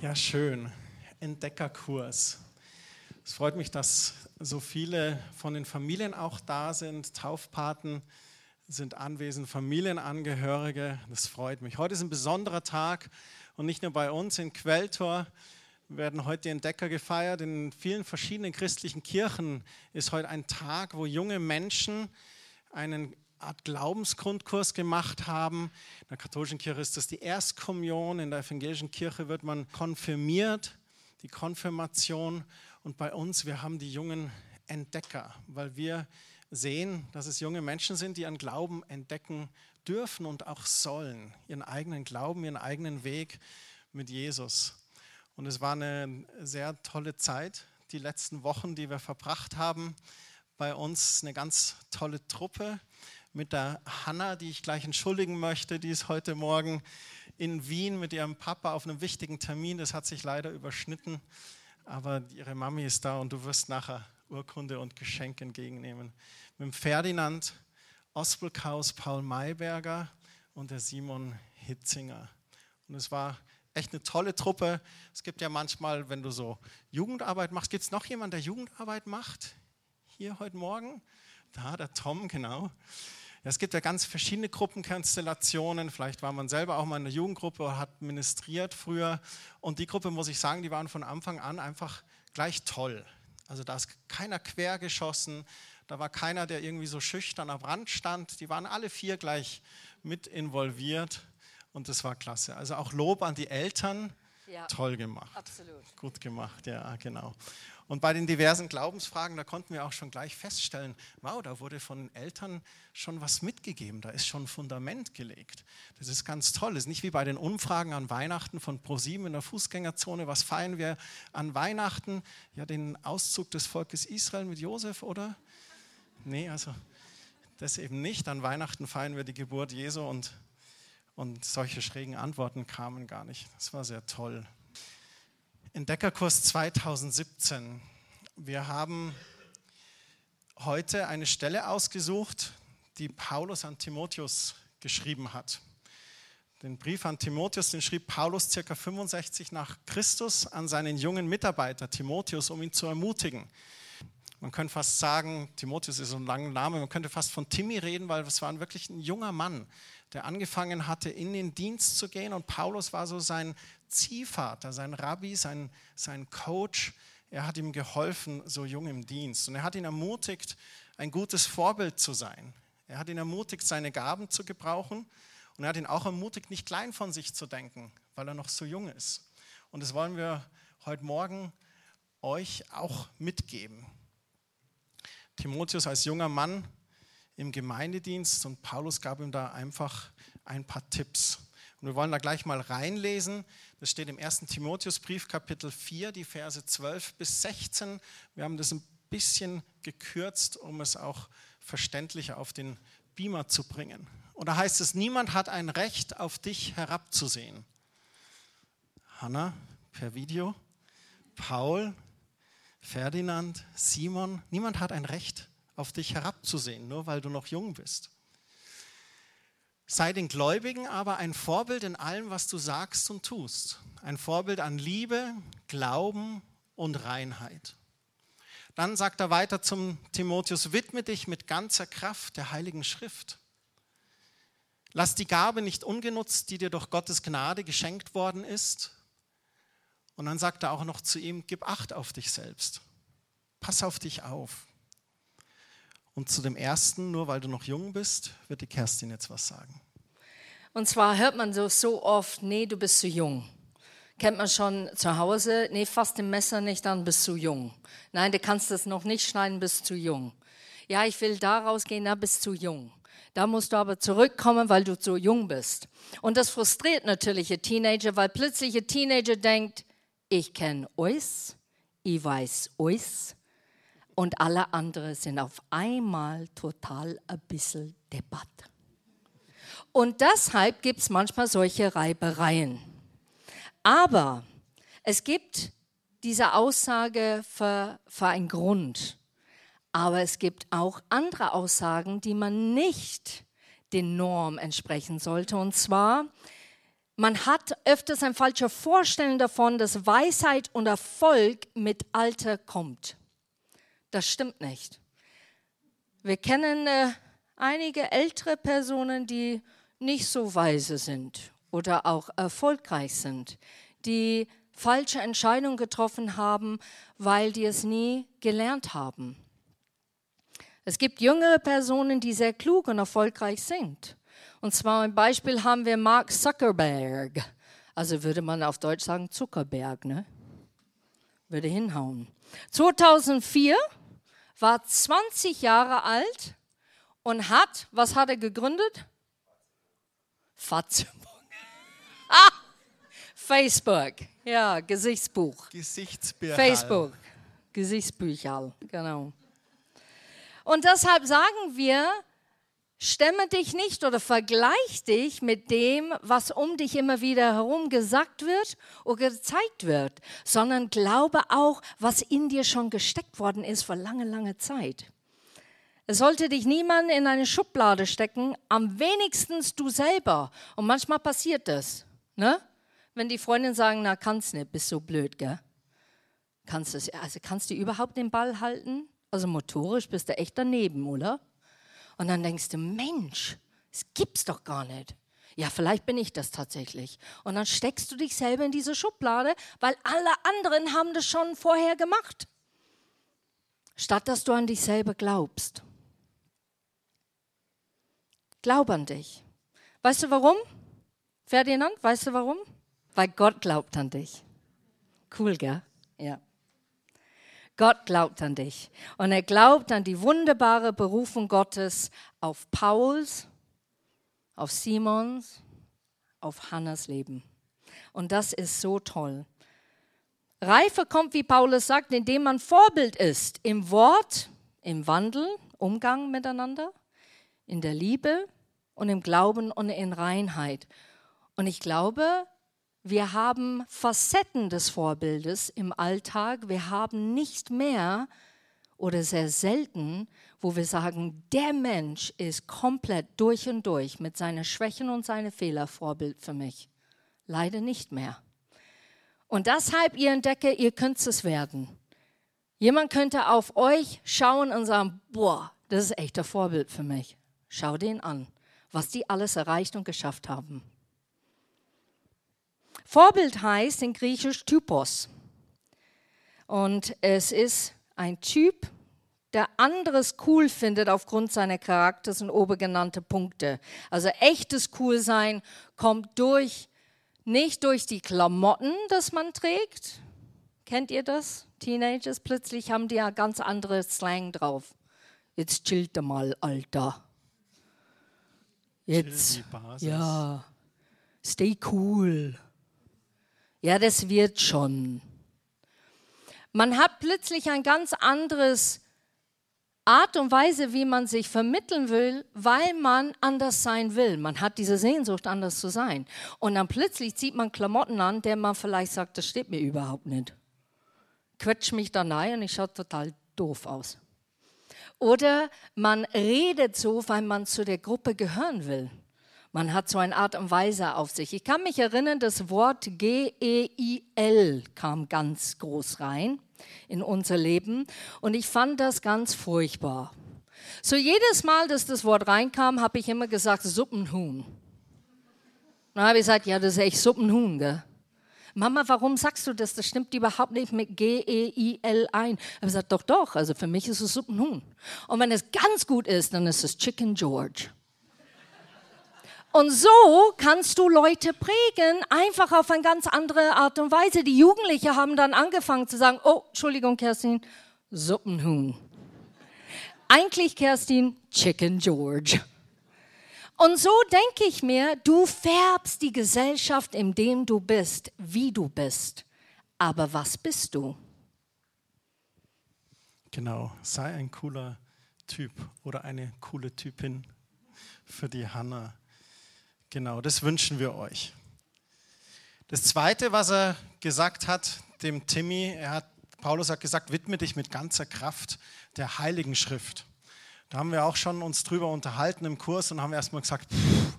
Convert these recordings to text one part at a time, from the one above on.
Ja, schön. Entdeckerkurs. Es freut mich, dass so viele von den Familien auch da sind. Taufpaten sind anwesend, Familienangehörige. Das freut mich. Heute ist ein besonderer Tag und nicht nur bei uns in Quelltor werden heute die Entdecker gefeiert. In vielen verschiedenen christlichen Kirchen ist heute ein Tag, wo junge Menschen einen Art Glaubensgrundkurs gemacht haben. In der katholischen Kirche ist das die Erstkommunion, in der evangelischen Kirche wird man konfirmiert, die Konfirmation. Und bei uns, wir haben die jungen Entdecker, weil wir sehen, dass es junge Menschen sind, die ihren Glauben entdecken dürfen und auch sollen, ihren eigenen Glauben, ihren eigenen Weg mit Jesus. Und es war eine sehr tolle Zeit, die letzten Wochen, die wir verbracht haben. Bei uns eine ganz tolle Truppe mit der Hanna, die ich gleich entschuldigen möchte. Die ist heute Morgen in Wien mit ihrem Papa auf einem wichtigen Termin. Das hat sich leider überschnitten. Aber ihre Mami ist da und du wirst nachher Urkunde und Geschenk entgegennehmen. Mit dem Ferdinand Ospelkaus, Paul Mayberger und der Simon Hitzinger. Und es war echt eine tolle Truppe. Es gibt ja manchmal, wenn du so Jugendarbeit machst, gibt es noch jemanden, der Jugendarbeit macht? Hier heute Morgen? Da, der Tom, genau. Es gibt ja ganz verschiedene Gruppenkonstellationen. Vielleicht war man selber auch mal in einer Jugendgruppe hat ministriert früher. Und die Gruppe, muss ich sagen, die waren von Anfang an einfach gleich toll. Also da ist keiner quer geschossen, da war keiner, der irgendwie so schüchtern am Rand stand. Die waren alle vier gleich mit involviert und das war klasse. Also auch Lob an die Eltern. Ja, Toll gemacht. Absolut. Gut gemacht, ja, genau. Und bei den diversen Glaubensfragen, da konnten wir auch schon gleich feststellen, wow, da wurde von Eltern schon was mitgegeben, da ist schon ein Fundament gelegt. Das ist ganz toll. Das ist nicht wie bei den Umfragen an Weihnachten von ProSieben in der Fußgängerzone. Was feiern wir an Weihnachten? Ja, den Auszug des Volkes Israel mit Josef, oder? Nee, also das eben nicht. An Weihnachten feiern wir die Geburt Jesu und, und solche schrägen Antworten kamen gar nicht. Das war sehr toll. Entdeckerkurs 2017. Wir haben heute eine Stelle ausgesucht, die Paulus an Timotheus geschrieben hat. Den Brief an Timotheus, den schrieb Paulus ca. 65 nach Christus an seinen jungen Mitarbeiter Timotheus, um ihn zu ermutigen. Man könnte fast sagen, Timotheus ist so ein langer Name, man könnte fast von Timmy reden, weil es war wirklich ein junger Mann, der angefangen hatte, in den Dienst zu gehen. Und Paulus war so sein Ziehvater, sein Rabbi, sein, sein Coach. Er hat ihm geholfen, so jung im Dienst. Und er hat ihn ermutigt, ein gutes Vorbild zu sein. Er hat ihn ermutigt, seine Gaben zu gebrauchen. Und er hat ihn auch ermutigt, nicht klein von sich zu denken, weil er noch so jung ist. Und das wollen wir heute Morgen euch auch mitgeben. Timotheus als junger Mann im Gemeindedienst und Paulus gab ihm da einfach ein paar Tipps. Und wir wollen da gleich mal reinlesen. Das steht im 1. Timotheusbrief, Kapitel 4, die Verse 12 bis 16. Wir haben das ein bisschen gekürzt, um es auch verständlicher auf den Beamer zu bringen. Und da heißt es, niemand hat ein Recht, auf dich herabzusehen. Hanna per Video, Paul Ferdinand, Simon, niemand hat ein Recht, auf dich herabzusehen, nur weil du noch jung bist. Sei den Gläubigen aber ein Vorbild in allem, was du sagst und tust. Ein Vorbild an Liebe, Glauben und Reinheit. Dann sagt er weiter zum Timotheus, widme dich mit ganzer Kraft der Heiligen Schrift. Lass die Gabe nicht ungenutzt, die dir durch Gottes Gnade geschenkt worden ist, und dann sagt er auch noch zu ihm, gib Acht auf dich selbst. Pass auf dich auf. Und zu dem ersten, nur weil du noch jung bist, wird die Kerstin jetzt was sagen. Und zwar hört man so, so oft, nee, du bist zu jung. Kennt man schon zu Hause, nee, fass den Messer nicht an, bist zu jung. Nein, du kannst das noch nicht schneiden, bist zu jung. Ja, ich will da rausgehen, da bist zu jung. Da musst du aber zurückkommen, weil du zu jung bist. Und das frustriert natürlich ein Teenager, weil plötzlich ein Teenager denkt, ich kenne euch, ich weiß euch und alle anderen sind auf einmal total ein bisschen debatt. Und deshalb gibt es manchmal solche Reibereien. Aber es gibt diese Aussage für, für einen Grund. Aber es gibt auch andere Aussagen, die man nicht den Norm entsprechen sollte. Und zwar Man hat öfters ein falsches Vorstellen davon, dass Weisheit und Erfolg mit Alter kommt. Das stimmt nicht. Wir kennen äh, einige ältere Personen, die nicht so weise sind oder auch erfolgreich sind, die falsche Entscheidungen getroffen haben, weil die es nie gelernt haben. Es gibt jüngere Personen, die sehr klug und erfolgreich sind. Und zwar ein Beispiel haben wir Mark Zuckerberg. Also würde man auf Deutsch sagen Zuckerberg, ne? Würde hinhauen. 2004 war 20 Jahre alt und hat, was hat er gegründet? Facebook. Ah, Facebook, ja, Gesichtsbuch. Gesichtsbücher. Facebook, Gesichtsbücher, genau. Und deshalb sagen wir, Stemme dich nicht oder vergleich dich mit dem, was um dich immer wieder herum gesagt wird oder gezeigt wird, sondern glaube auch, was in dir schon gesteckt worden ist vor lange, lange Zeit. Es sollte dich niemand in eine Schublade stecken, am wenigsten du selber. Und manchmal passiert das, ne? Wenn die Freundinnen sagen, na kannst nicht, bist so blöd, gell? Kannst du, also kannst du überhaupt den Ball halten? Also motorisch bist du echt daneben, oder? Und dann denkst du, Mensch, das gibt's doch gar nicht. Ja, vielleicht bin ich das tatsächlich. Und dann steckst du dich selber in diese Schublade, weil alle anderen haben das schon vorher gemacht. Statt dass du an dich selber glaubst. Glaub an dich. Weißt du warum? Ferdinand, weißt du warum? Weil Gott glaubt an dich. Cool, gell? Ja. Gott glaubt an dich. Und er glaubt an die wunderbare Berufung Gottes auf Pauls, auf Simons, auf Hannas Leben. Und das ist so toll. Reife kommt, wie Paulus sagt, indem man Vorbild ist im Wort, im Wandel, Umgang miteinander, in der Liebe und im Glauben und in Reinheit. Und ich glaube, wir haben Facetten des Vorbildes im Alltag. Wir haben nicht mehr oder sehr selten, wo wir sagen, der Mensch ist komplett durch und durch mit seinen Schwächen und seinen Fehlern Vorbild für mich. Leider nicht mehr. Und deshalb, ihr entdecke, ihr könnt es werden. Jemand könnte auf euch schauen und sagen, boah, das ist echt ein Vorbild für mich. Schau den an, was die alles erreicht und geschafft haben. Vorbild heißt in Griechisch Typos. Und es ist ein Typ, der anderes cool findet aufgrund seiner Charakters und obergenannte Punkte. Also echtes Coolsein kommt durch, nicht durch die Klamotten, das man trägt. Kennt ihr das? Teenagers plötzlich haben die ja ganz andere Slang drauf. Jetzt chillt mal, Alter. Jetzt, ja, stay cool. Ja, das wird schon. Man hat plötzlich ein ganz anderes Art und Weise, wie man sich vermitteln will, weil man anders sein will. Man hat diese Sehnsucht, anders zu sein. Und dann plötzlich zieht man Klamotten an, der man vielleicht sagt, das steht mir überhaupt nicht. Quetscht mich da rein und ich schaue total doof aus. Oder man redet so, weil man zu der Gruppe gehören will. Man hat so eine Art und Weise auf sich. Ich kann mich erinnern, das Wort G-E-I-L kam ganz groß rein in unser Leben und ich fand das ganz furchtbar. So jedes Mal, dass das Wort reinkam, habe ich immer gesagt Suppenhuhn. Dann habe ich gesagt, ja, das ist echt Suppenhuhn, gell? Mama, warum sagst du das? Das stimmt überhaupt nicht mit G-E-I-L ein. Ich habe gesagt, doch, doch, also für mich ist es Suppenhuhn. Und wenn es ganz gut ist, dann ist es Chicken George. Und so kannst du Leute prägen, einfach auf eine ganz andere Art und Weise. Die Jugendlichen haben dann angefangen zu sagen, oh, Entschuldigung, Kerstin, Suppenhuhn. Eigentlich, Kerstin, Chicken George. Und so denke ich mir, du färbst die Gesellschaft, in dem du bist, wie du bist. Aber was bist du? Genau, sei ein cooler Typ oder eine coole Typin für die Hannah. Genau, das wünschen wir euch. Das Zweite, was er gesagt hat, dem Timmy, er hat, Paulus hat gesagt, widme dich mit ganzer Kraft der Heiligen Schrift. Da haben wir auch schon uns drüber unterhalten im Kurs und haben erstmal gesagt, pff,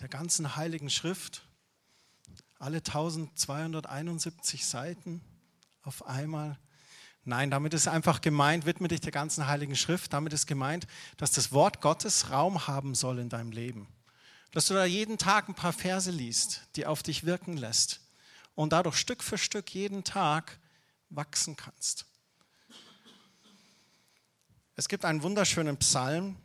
der ganzen Heiligen Schrift, Alle 1271 Seiten auf einmal. Nein, damit ist einfach gemeint, widme dich der ganzen Heiligen Schrift. Damit ist gemeint, dass das Wort Gottes Raum haben soll in deinem Leben. Dass du da jeden Tag ein paar Verse liest, die auf dich wirken lässt. Und dadurch Stück für Stück jeden Tag wachsen kannst. Es gibt einen wunderschönen Psalm,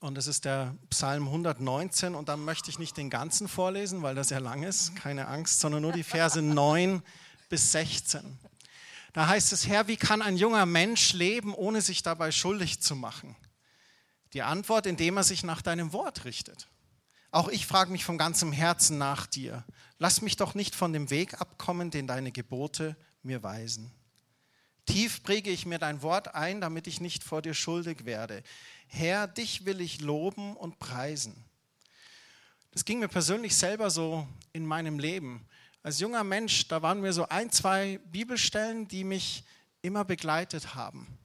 und das ist der Psalm 119. Und da möchte ich nicht den ganzen vorlesen, weil das sehr lang ist, keine Angst, sondern nur die Verse 9 bis 16. Da heißt es, Herr, wie kann ein junger Mensch leben, ohne sich dabei schuldig zu machen? Die Antwort, indem er sich nach deinem Wort richtet. Auch ich frage mich von ganzem Herzen nach dir. Lass mich doch nicht von dem Weg abkommen, den deine Gebote mir weisen. Tief präge ich mir dein Wort ein, damit ich nicht vor dir schuldig werde. Herr, dich will ich loben und preisen. Das ging mir persönlich selber so in meinem Leben. Als junger Mensch, da waren mir so ein, zwei Bibelstellen, die mich immer begleitet haben.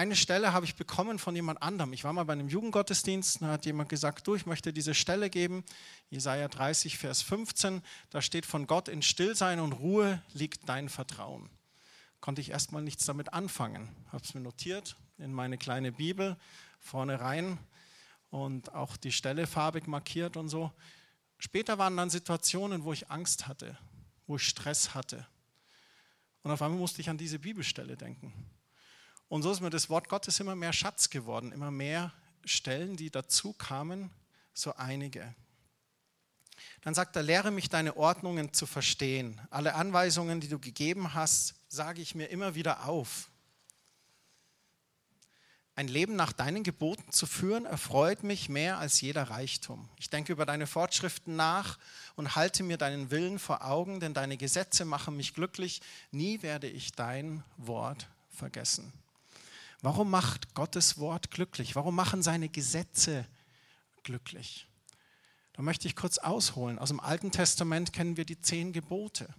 Eine Stelle habe ich bekommen von jemand anderem. Ich war mal bei einem Jugendgottesdienst, da hat jemand gesagt, du, ich möchte diese Stelle geben. Jesaja 30, Vers 15, da steht von Gott in Stillsein und Ruhe liegt dein Vertrauen. Konnte ich erstmal nichts damit anfangen. Habe es mir notiert in meine kleine Bibel vorne rein und auch die Stelle farbig markiert und so. Später waren dann Situationen, wo ich Angst hatte, wo ich Stress hatte. Und auf einmal musste ich an diese Bibelstelle denken. Und so ist mir das Wort Gottes immer mehr Schatz geworden, immer mehr Stellen, die dazu kamen, so einige. Dann sagt er, lehre mich deine Ordnungen zu verstehen. Alle Anweisungen, die du gegeben hast, sage ich mir immer wieder auf. Ein Leben nach deinen Geboten zu führen, erfreut mich mehr als jeder Reichtum. Ich denke über deine Fortschriften nach und halte mir deinen Willen vor Augen, denn deine Gesetze machen mich glücklich. Nie werde ich dein Wort vergessen. Warum macht Gottes Wort glücklich? Warum machen seine Gesetze glücklich? Da möchte ich kurz ausholen. Aus dem Alten Testament kennen wir die zehn Gebote.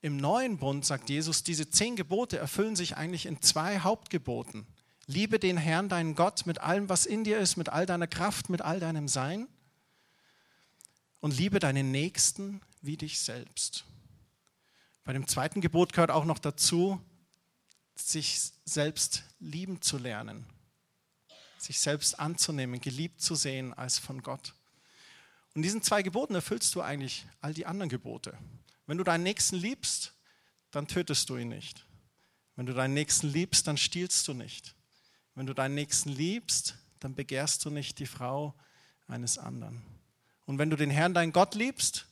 Im neuen Bund, sagt Jesus, diese zehn Gebote erfüllen sich eigentlich in zwei Hauptgeboten. Liebe den Herrn, deinen Gott, mit allem, was in dir ist, mit all deiner Kraft, mit all deinem Sein. Und liebe deinen Nächsten wie dich selbst. Bei dem zweiten Gebot gehört auch noch dazu, sich selbst lieben zu lernen, sich selbst anzunehmen, geliebt zu sehen als von Gott. Und diesen zwei Geboten erfüllst du eigentlich all die anderen Gebote. Wenn du deinen Nächsten liebst, dann tötest du ihn nicht. Wenn du deinen Nächsten liebst, dann stiehlst du nicht. Wenn du deinen Nächsten liebst, dann begehrst du nicht die Frau eines anderen. Und wenn du den Herrn, deinen Gott liebst,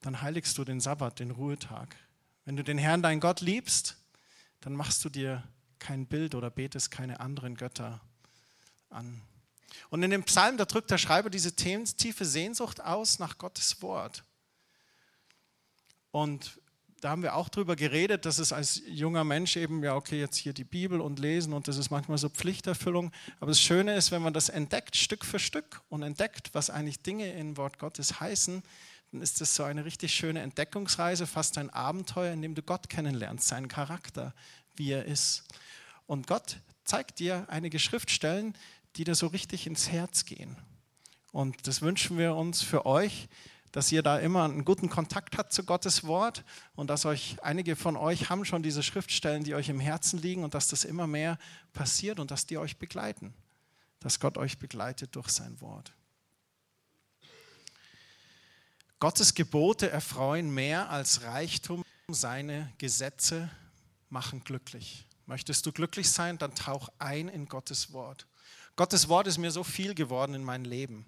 dann heiligst du den Sabbat, den Ruhetag. Wenn du den Herrn, deinen Gott liebst, dann machst du dir kein Bild oder betest keine anderen Götter an. Und in dem Psalm, da drückt der Schreiber diese tiefe Sehnsucht aus nach Gottes Wort. Und da haben wir auch drüber geredet, dass es als junger Mensch eben, ja, okay, jetzt hier die Bibel und lesen und das ist manchmal so Pflichterfüllung. Aber das Schöne ist, wenn man das entdeckt, Stück für Stück und entdeckt, was eigentlich Dinge im Wort Gottes heißen, dann ist das so eine richtig schöne Entdeckungsreise, fast ein Abenteuer, in dem du Gott kennenlernst, seinen Charakter, wie er ist. Und Gott zeigt dir einige Schriftstellen, die dir so richtig ins Herz gehen. Und das wünschen wir uns für euch, dass ihr da immer einen guten Kontakt habt zu Gottes Wort und dass euch einige von euch haben schon diese Schriftstellen, die euch im Herzen liegen und dass das immer mehr passiert und dass die euch begleiten, dass Gott euch begleitet durch sein Wort. Gottes Gebote erfreuen mehr als Reichtum, seine Gesetze machen glücklich. Möchtest du glücklich sein, dann tauch ein in Gottes Wort. Gottes Wort ist mir so viel geworden in meinem Leben.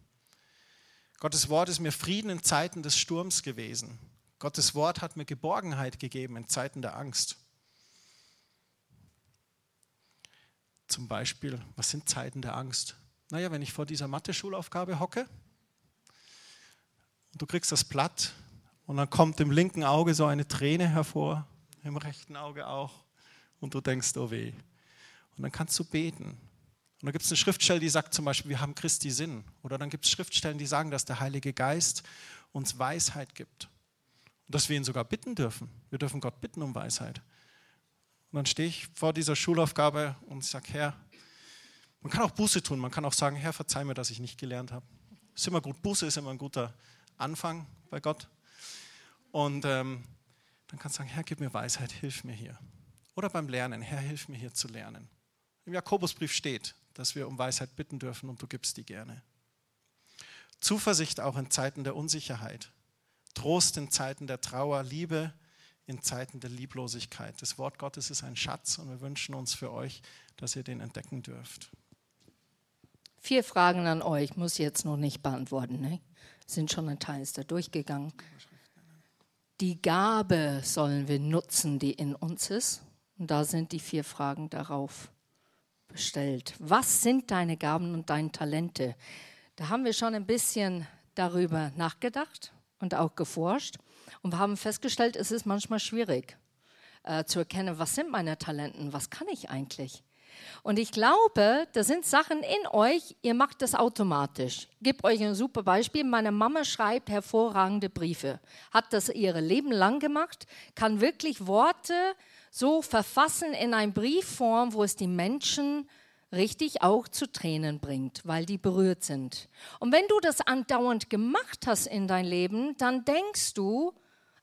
Gottes Wort ist mir Frieden in Zeiten des Sturms gewesen. Gottes Wort hat mir Geborgenheit gegeben in Zeiten der Angst. Zum Beispiel, was sind Zeiten der Angst? Naja, wenn ich vor dieser Mathe-Schulaufgabe hocke du kriegst das Blatt und dann kommt im linken Auge so eine Träne hervor, im rechten Auge auch und du denkst, oh weh. Und dann kannst du beten und da gibt es eine Schriftstelle, die sagt zum Beispiel, wir haben Christi Sinn. Oder dann gibt es Schriftstellen, die sagen, dass der Heilige Geist uns Weisheit gibt. Und dass wir ihn sogar bitten dürfen. Wir dürfen Gott bitten um Weisheit. Und dann stehe ich vor dieser Schulaufgabe und sage, Herr, man kann auch Buße tun, man kann auch sagen, Herr, verzeih mir, dass ich nicht gelernt habe. Ist immer gut, Buße ist immer ein guter Anfang bei Gott. Und ähm, dann kannst du sagen, Herr, gib mir Weisheit, hilf mir hier. Oder beim Lernen, Herr, hilf mir hier zu lernen. Im Jakobusbrief steht, dass wir um Weisheit bitten dürfen und du gibst die gerne. Zuversicht auch in Zeiten der Unsicherheit. Trost in Zeiten der Trauer, Liebe in Zeiten der Lieblosigkeit. Das Wort Gottes ist ein Schatz und wir wünschen uns für euch, dass ihr den entdecken dürft. Vier Fragen an euch, muss ich jetzt noch nicht beantworten. Ne? Sind schon ein Teil da durchgegangen. Die Gabe sollen wir nutzen, die in uns ist. Und da sind die vier Fragen darauf bestellt. Was sind deine Gaben und deine Talente? Da haben wir schon ein bisschen darüber nachgedacht und auch geforscht und wir haben festgestellt, es ist manchmal schwierig äh, zu erkennen, was sind meine Talenten, was kann ich eigentlich. Und ich glaube, da sind Sachen in euch, ihr macht das automatisch. Ich gebe euch ein super Beispiel. Meine Mama schreibt hervorragende Briefe, hat das ihr Leben lang gemacht, kann wirklich Worte so verfassen in eine Briefform, wo es die Menschen richtig auch zu Tränen bringt, weil die berührt sind. Und wenn du das andauernd gemacht hast in dein Leben, dann denkst du,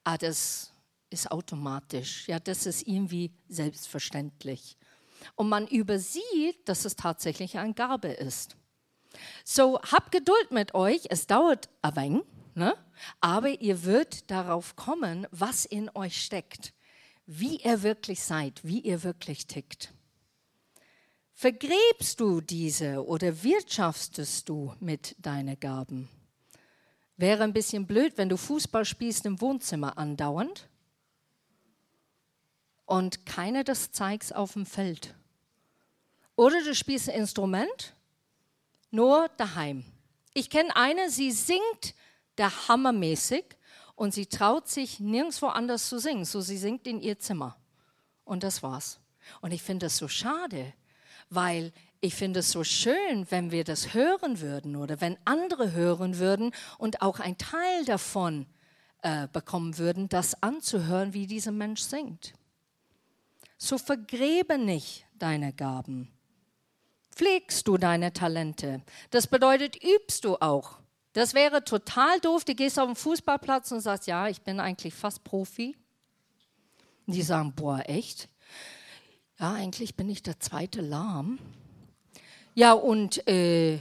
ah, das ist automatisch, ja, das ist irgendwie selbstverständlich. Und man übersieht, dass es tatsächlich eine Gabe ist. So, habt Geduld mit euch, es dauert ein wenig, ne? aber ihr wird darauf kommen, was in euch steckt, wie ihr wirklich seid, wie ihr wirklich tickt. Vergräbst du diese oder wirtschaftest du mit deinen Gaben? Wäre ein bisschen blöd, wenn du Fußball spielst im Wohnzimmer andauernd und keiner das zeigst auf dem Feld. Oder du spielst ein Instrument, nur daheim. Ich kenne eine, sie singt der hammermäßig und sie traut sich nirgendwo anders zu singen. So sie singt in ihr Zimmer. Und das war's. Und ich finde das so schade, weil ich finde es so schön, wenn wir das hören würden oder wenn andere hören würden und auch ein Teil davon äh, bekommen würden, das anzuhören, wie dieser Mensch singt. So vergräbe nicht deine Gaben. Pflegst du deine Talente. Das bedeutet, übst du auch. Das wäre total doof. Du gehst auf den Fußballplatz und sagst, ja, ich bin eigentlich fast Profi. Die sagen, boah, echt? Ja, eigentlich bin ich der zweite Lahm. Ja, und äh,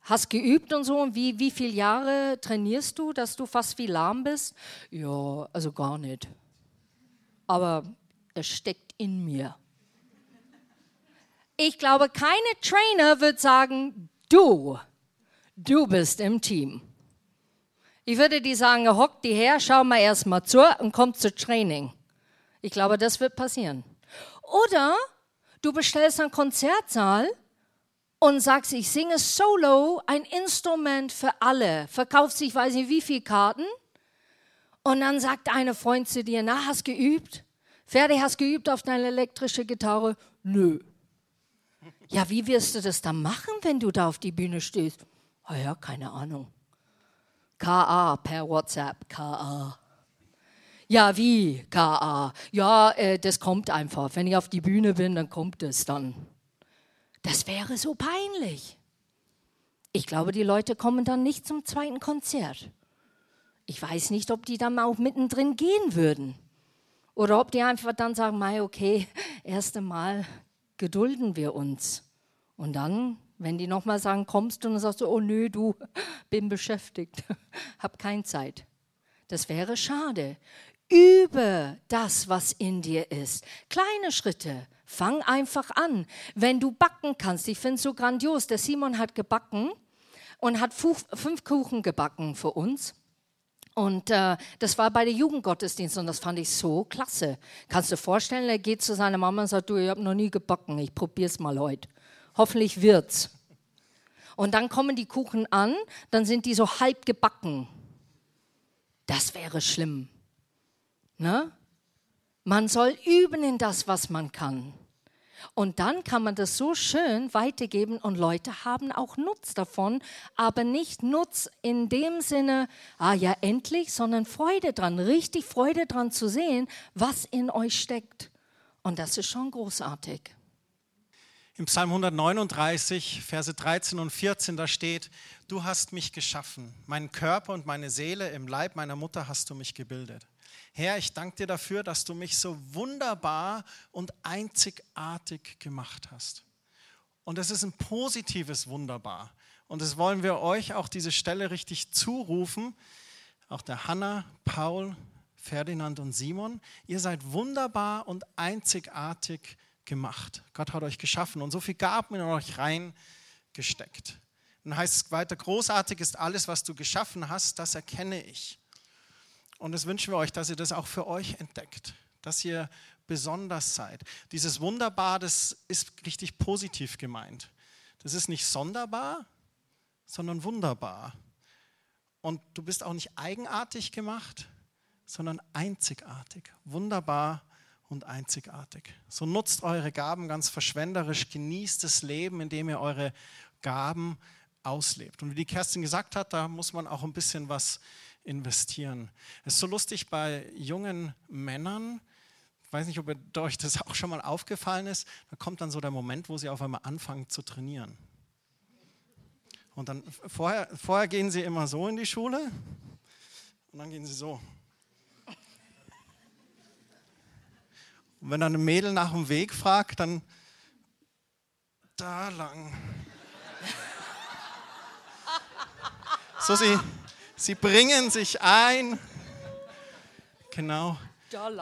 hast geübt und so. Und wie, wie viele Jahre trainierst du, dass du fast wie lahm bist? Ja, also gar nicht. Aber es steckt in mir. Ich glaube, keine Trainer wird sagen, du, du bist im Team. Ich würde die sagen, hock die her, schau mal erst mal zu und komm zu Training. Ich glaube, das wird passieren. Oder du bestellst einen Konzertsaal und sagst, ich singe solo, ein Instrument für alle. Verkaufst sich, weiß nicht wie viele Karten. Und dann sagt eine Freund zu dir, na, hast geübt? Fertig, hast geübt auf deine elektrische Gitarre? Nö. Ja, wie wirst du das dann machen, wenn du da auf die Bühne stehst? Ah ja, keine Ahnung. KA per WhatsApp, KA. Ja, wie KA? Ja, äh, das kommt einfach. Wenn ich auf die Bühne bin, dann kommt es dann. Das wäre so peinlich. Ich glaube, die Leute kommen dann nicht zum zweiten Konzert. Ich weiß nicht, ob die dann auch mittendrin gehen würden. Oder ob die einfach dann sagen, Mai, okay, erst einmal gedulden wir uns. Und dann, wenn die nochmal sagen, kommst du, und dann sagst du, oh nö, du, bin beschäftigt, hab keine Zeit. Das wäre schade. Übe das, was in dir ist. Kleine Schritte, Fang einfach an. Wenn du backen kannst, ich finde es so grandios. Der Simon hat gebacken und hat fünf Kuchen gebacken für uns. Und äh, das war bei der Jugendgottesdienst und das fand ich so klasse. Kannst du dir vorstellen, er geht zu seiner Mama und sagt, du, ich habe noch nie gebacken, ich probiere es mal heute. Hoffentlich wird's. Und dann kommen die Kuchen an, dann sind die so halb gebacken. Das wäre schlimm. Ne? Man soll üben in das, was man kann. Und dann kann man das so schön weitergeben und Leute haben auch Nutz davon, aber nicht Nutz in dem Sinne, ah ja, endlich, sondern Freude dran, richtig Freude dran zu sehen, was in euch steckt. Und das ist schon großartig. Im Psalm 139, Verse 13 und 14, da steht, du hast mich geschaffen, meinen Körper und meine Seele im Leib meiner Mutter hast du mich gebildet. Herr, ich danke dir dafür, dass du mich so wunderbar und einzigartig gemacht hast. Und es ist ein positives Wunderbar. Und das wollen wir euch auch diese Stelle richtig zurufen. Auch der Hanna, Paul, Ferdinand und Simon. Ihr seid wunderbar und einzigartig gemacht. Gott hat euch geschaffen und so viel Gaben in euch reingesteckt. Dann heißt es weiter, großartig ist alles, was du geschaffen hast, das erkenne ich. Und das wünschen wir euch, dass ihr das auch für euch entdeckt, dass ihr besonders seid. Dieses Wunderbar, das ist richtig positiv gemeint. Das ist nicht sonderbar, sondern wunderbar. Und du bist auch nicht eigenartig gemacht, sondern einzigartig. Wunderbar und einzigartig. So nutzt eure Gaben ganz verschwenderisch, genießt das Leben, indem ihr eure Gaben auslebt. Und wie die Kerstin gesagt hat, da muss man auch ein bisschen was investieren. Es ist so lustig bei jungen Männern, ich weiß nicht, ob euch das auch schon mal aufgefallen ist, da kommt dann so der Moment, wo sie auf einmal anfangen zu trainieren. Und dann vorher, vorher gehen sie immer so in die Schule und dann gehen sie so. Und wenn dann ein Mädel nach dem Weg fragt, dann da lang. So, sie, sie bringen sich ein. Genau.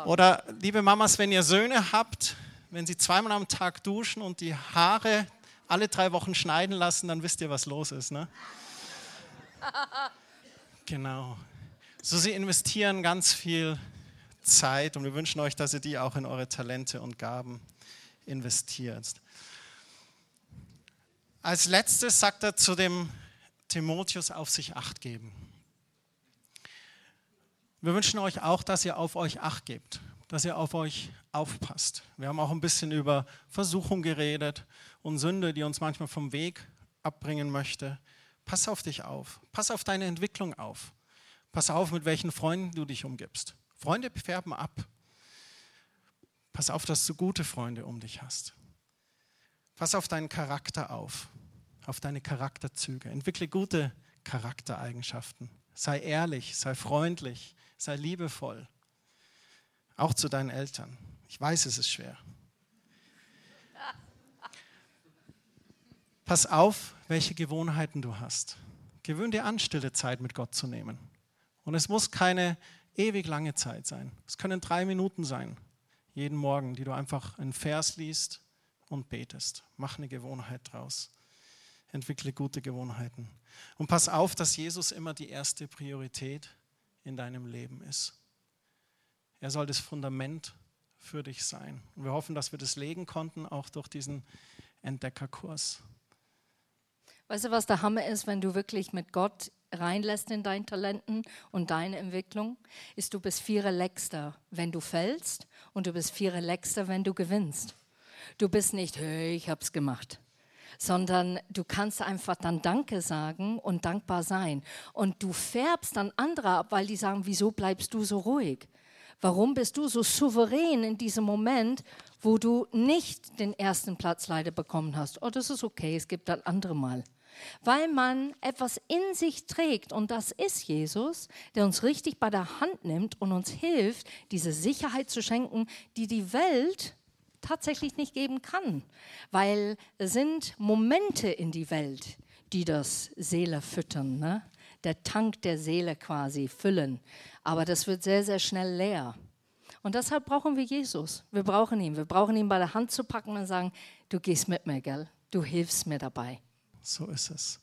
Oder liebe Mamas, wenn ihr Söhne habt, wenn sie zweimal am Tag duschen und die Haare alle drei Wochen schneiden lassen, dann wisst ihr, was los ist. Ne? Genau. So, sie investieren ganz viel Zeit und wir wünschen euch, dass ihr die auch in eure Talente und Gaben investiert. Als letztes sagt er zu dem Timotheus auf sich acht geben. Wir wünschen euch auch, dass ihr auf euch acht gebt, dass ihr auf euch aufpasst. Wir haben auch ein bisschen über Versuchung geredet und Sünde, die uns manchmal vom Weg abbringen möchte. Pass auf dich auf. Pass auf deine Entwicklung auf. Pass auf, mit welchen Freunden du dich umgibst. Freunde färben ab. Pass auf, dass du gute Freunde um dich hast. Pass auf deinen Charakter auf, auf deine Charakterzüge. Entwickle gute Charaktereigenschaften. Sei ehrlich, sei freundlich, sei liebevoll. Auch zu deinen Eltern. Ich weiß, es ist schwer. Pass auf, welche Gewohnheiten du hast. Gewöhn dir an, stille Zeit mit Gott zu nehmen. Und es muss keine ewig lange Zeit sein. Es können drei Minuten sein, jeden Morgen, die du einfach einen Vers liest und betest. Mach eine Gewohnheit draus. Entwickle gute Gewohnheiten. Und pass auf, dass Jesus immer die erste Priorität in deinem Leben ist. Er soll das Fundament für dich sein. Und wir hoffen, dass wir das legen konnten, auch durch diesen Entdeckerkurs. Weißt du, was der Hammer ist, wenn du wirklich mit Gott reinlässt in deinen Talenten und deine Entwicklung, ist, du bist viel relaxter, wenn du fällst und du bist viel relaxter, wenn du gewinnst. Du bist nicht, hey, ich hab's gemacht, sondern du kannst einfach dann Danke sagen und dankbar sein. Und du färbst dann andere ab, weil die sagen, wieso bleibst du so ruhig? Warum bist du so souverän in diesem Moment, wo du nicht den ersten Platz leider bekommen hast? Oh, das ist okay, es gibt dann andere Mal weil man etwas in sich trägt und das ist Jesus, der uns richtig bei der Hand nimmt und uns hilft, diese Sicherheit zu schenken, die die Welt tatsächlich nicht geben kann, weil es sind Momente in die Welt, die das Seele füttern, ne? der Tank der Seele quasi füllen, aber das wird sehr, sehr schnell leer. Und deshalb brauchen wir Jesus. Wir brauchen ihn. Wir brauchen ihn bei der Hand zu packen und sagen, du gehst mit mir, gell? Du hilfst mir dabei. So ist es.